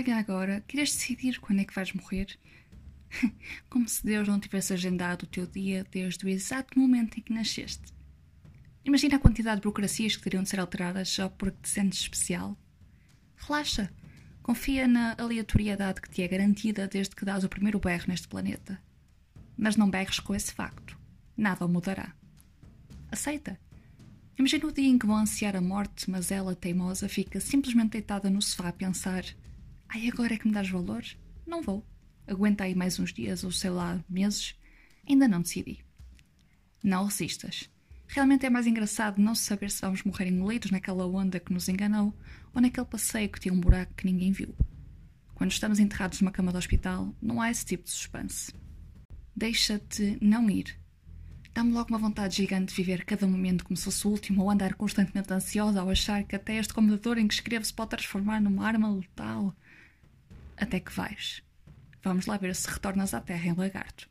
Olha agora, queres decidir quando é que vais morrer? Como se Deus não tivesse agendado o teu dia desde o exato momento em que nasceste. Imagina a quantidade de burocracias que teriam de ser alteradas só porque te sentes especial. Relaxa. Confia na aleatoriedade que te é garantida desde que dás o primeiro berro neste planeta. Mas não berres com esse facto. Nada mudará. Aceita. Imagina o dia em que vão ansiar a morte, mas ela, teimosa, fica simplesmente deitada no sofá a pensar: Ai, agora é que me dás valor? Não vou. Aguenta aí mais uns dias ou sei lá, meses. Ainda não decidi. Não resistas. Realmente é mais engraçado não saber se vamos morrer engolidos naquela onda que nos enganou ou naquele passeio que tinha um buraco que ninguém viu. Quando estamos enterrados numa cama de hospital, não há esse tipo de suspense. Deixa-te não ir. Dá-me logo uma vontade gigante de viver cada momento como se fosse o último ou andar constantemente ansiosa ao achar que até este computador em que escrevo se pode transformar numa arma letal. Até que vais. Vamos lá ver se retornas à Terra em lagarto.